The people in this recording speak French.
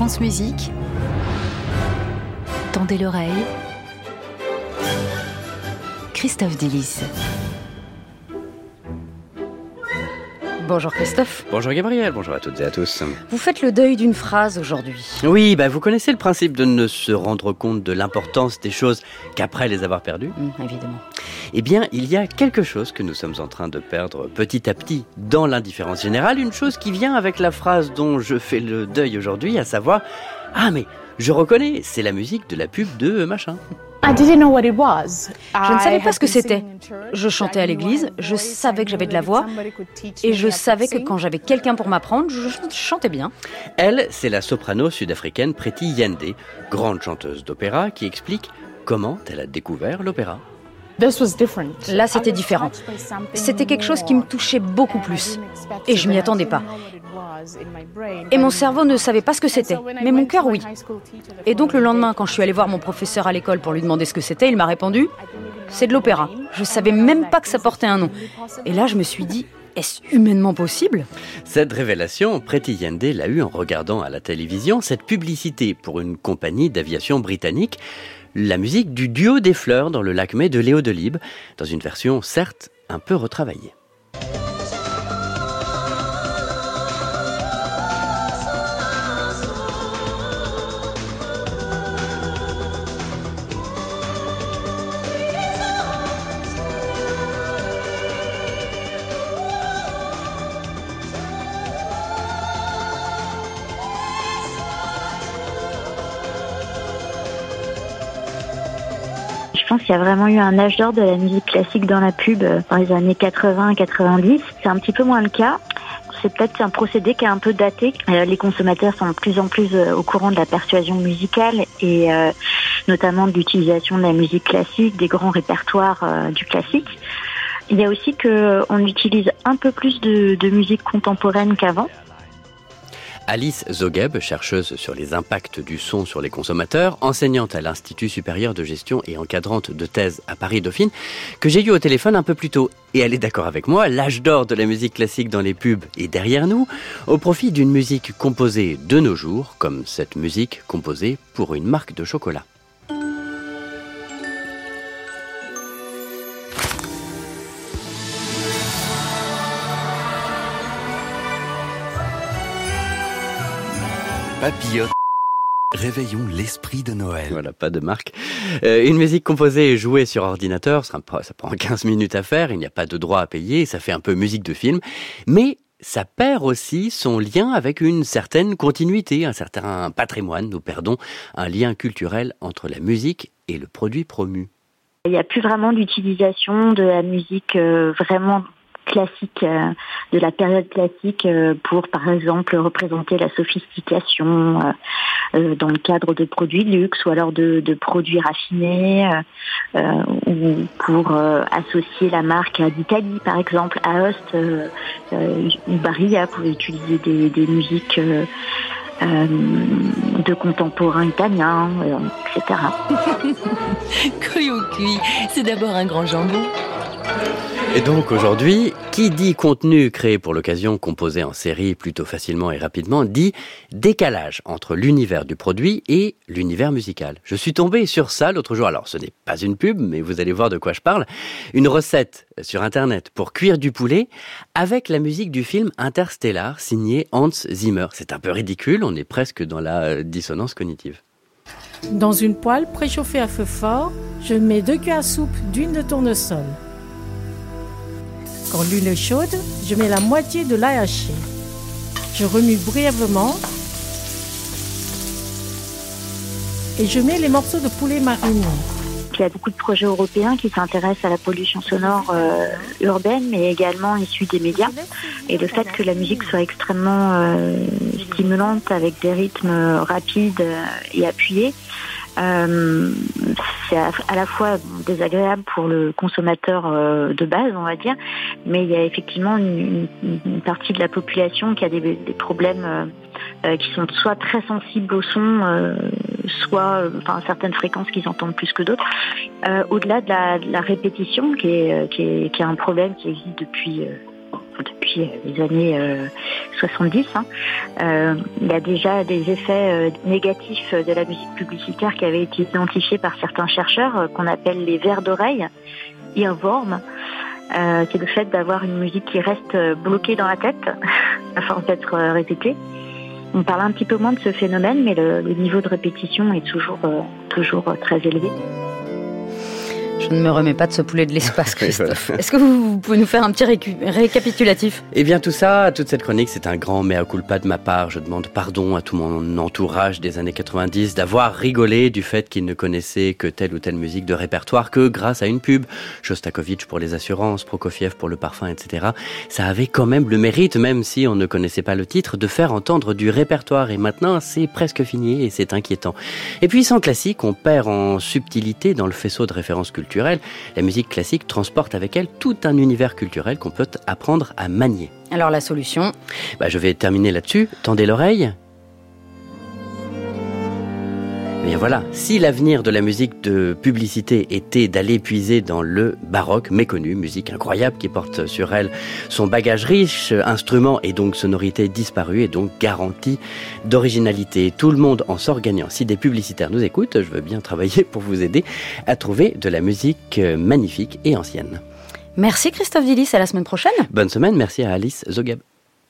France Musique. Tendez l'oreille. Christophe Delis. Bonjour Christophe. Bonjour Gabriel, bonjour à toutes et à tous. Vous faites le deuil d'une phrase aujourd'hui. Oui, bah vous connaissez le principe de ne se rendre compte de l'importance des choses qu'après les avoir perdues Mmh, évidemment. Eh bien, il y a quelque chose que nous sommes en train de perdre petit à petit dans l'indifférence générale, une chose qui vient avec la phrase dont je fais le deuil aujourd'hui, à savoir Ah mais je reconnais, c'est la musique de la pub de machin. Je ne savais pas ce que c'était. Je chantais à l'église, je savais que j'avais de la voix, et je savais que quand j'avais quelqu'un pour m'apprendre, je chantais bien. Elle, c'est la soprano sud-africaine Preti Yende, grande chanteuse d'opéra, qui explique comment elle a découvert l'opéra. Là, c'était différent. C'était quelque chose qui me touchait beaucoup plus. Et je m'y attendais pas. Et mon cerveau ne savait pas ce que c'était, mais mon cœur, oui. Et donc le lendemain, quand je suis allée voir mon professeur à l'école pour lui demander ce que c'était, il m'a répondu C'est de l'opéra. Je savais même pas que ça portait un nom. Et là, je me suis dit est-ce humainement possible? Cette révélation, Preti Yende l'a eue en regardant à la télévision cette publicité pour une compagnie d'aviation britannique, la musique du duo des fleurs dans le lac Mai de Léo Delibes, dans une version certes un peu retravaillée. Pense qu'il y a vraiment eu un âge d'or de la musique classique dans la pub euh, dans les années 80-90. C'est un petit peu moins le cas. C'est peut-être un procédé qui est un peu daté. Euh, les consommateurs sont de plus en plus euh, au courant de la persuasion musicale et notamment de l'utilisation de la musique classique, des grands répertoires du classique. Il y a aussi que on utilise un peu plus de musique contemporaine qu'avant. Alice Zogeb, chercheuse sur les impacts du son sur les consommateurs, enseignante à l'Institut supérieur de gestion et encadrante de thèse à Paris-Dauphine, que j'ai eu au téléphone un peu plus tôt. Et elle est d'accord avec moi, l'âge d'or de la musique classique dans les pubs est derrière nous, au profit d'une musique composée de nos jours, comme cette musique composée pour une marque de chocolat. Papillote. Réveillons l'esprit de Noël. Voilà, pas de marque. Euh, une musique composée et jouée sur ordinateur, ça, prend- ça prend 15 minutes à faire, il n'y a pas de droit à payer, ça fait un peu musique de film, mais ça perd aussi son lien avec une certaine continuité, un certain patrimoine. Nous perdons un lien culturel entre la musique et le produit promu. Il n'y a plus vraiment d'utilisation de la musique euh, vraiment classique, euh, de la période classique euh, pour, par exemple, représenter la sophistication euh, dans le cadre de produits de luxe ou alors de, produits raffinés ou pour associer la marque d'Italie, par exemple, à Host ou Barilla pouvait utiliser des, musiques de contemporains italiens, euh, etc. Cuit, c'est d'abord un grand jambon. Et donc aujourd'hui, qui dit contenu créé pour l'occasion, composé en série plutôt facilement et rapidement, dit décalage entre l'univers du produit et l'univers musical. Je suis tombé sur ça l'autre jour. Alors ce n'est pas une pub, mais vous allez voir de quoi je parle. Une recette sur Internet pour cuire du poulet avec la musique du film Interstellar signé Hans Zimmer. C'est un peu ridicule, on est presque dans la dissonance cognitive. Dans une poêle préchauffée à feu fort, je mets deux cuillères à soupe d'huile de tournesol. Quand l'huile est chaude, je mets la moitié de l'ail haché. Je remue brièvement et je mets les morceaux de poulet marinés. Il y a beaucoup de projets européens qui s'intéressent à la pollution sonore euh, urbaine, mais également issue des médias. Et le fait que la musique soit extrêmement euh, stimulante avec des rythmes rapides euh, et appuyés, euh, c'est à, la fois désagréable pour le consommateur euh, de base, on va dire, mais il y a effectivement une, partie de la population qui a des, problèmes euh, qui sont soit très sensibles au son, soit enfin, certaines fréquences qu'ils entendent plus que d'autres. Au-delà de la, de la répétition, qui est, qui, est, qui est un problème qui existe depuis, les années 70. Hein. il y a déjà des effets négatifs de la musique publicitaire qui avaient été identifiés par certains chercheurs qu'on appelle les vers d'oreille, earworm. c'est le fait d'avoir une musique qui reste bloquée dans la tête à d'être répétée. On parle un petit peu moins de ce phénomène, mais le, niveau de répétition est toujours très élevé. Je ne me remets pas de ce poulet de l'espace, Christophe. Est-ce que vous, pouvez nous faire un petit récapitulatif? Eh bien, tout ça, toute cette chronique, c'est un grand mea culpa de ma part. Je demande pardon à tout mon entourage des années 90 d'avoir rigolé du fait qu'ils ne connaissaient que telle ou telle musique de répertoire que grâce à une pub, Shostakovich pour les assurances, Prokofiev pour le parfum, etc. Ça avait quand même le mérite, même si on ne connaissait pas le titre, de faire entendre du répertoire. Et maintenant, c'est presque fini et c'est inquiétant. Et puis, sans classique, on perd en subtilité dans le faisceau de références culturelles la musique classique transporte avec elle tout un univers culturel qu'on peut apprendre à manier. Alors la solution? Bah, Je vais terminer là-dessus. Tendez l'oreille. Mais voilà, si l'avenir de la musique de publicité était d'aller puiser dans le baroque méconnu, musique incroyable qui porte sur elle son bagage riche, instrument et donc sonorité disparue et donc garantie d'originalité. Tout le monde en sort gagnant. Si des publicitaires nous écoutent, je veux bien travailler pour vous aider à trouver de la musique magnifique et ancienne. Merci Christophe Dillis, à la semaine prochaine. Bonne semaine, merci à Alice Zogab.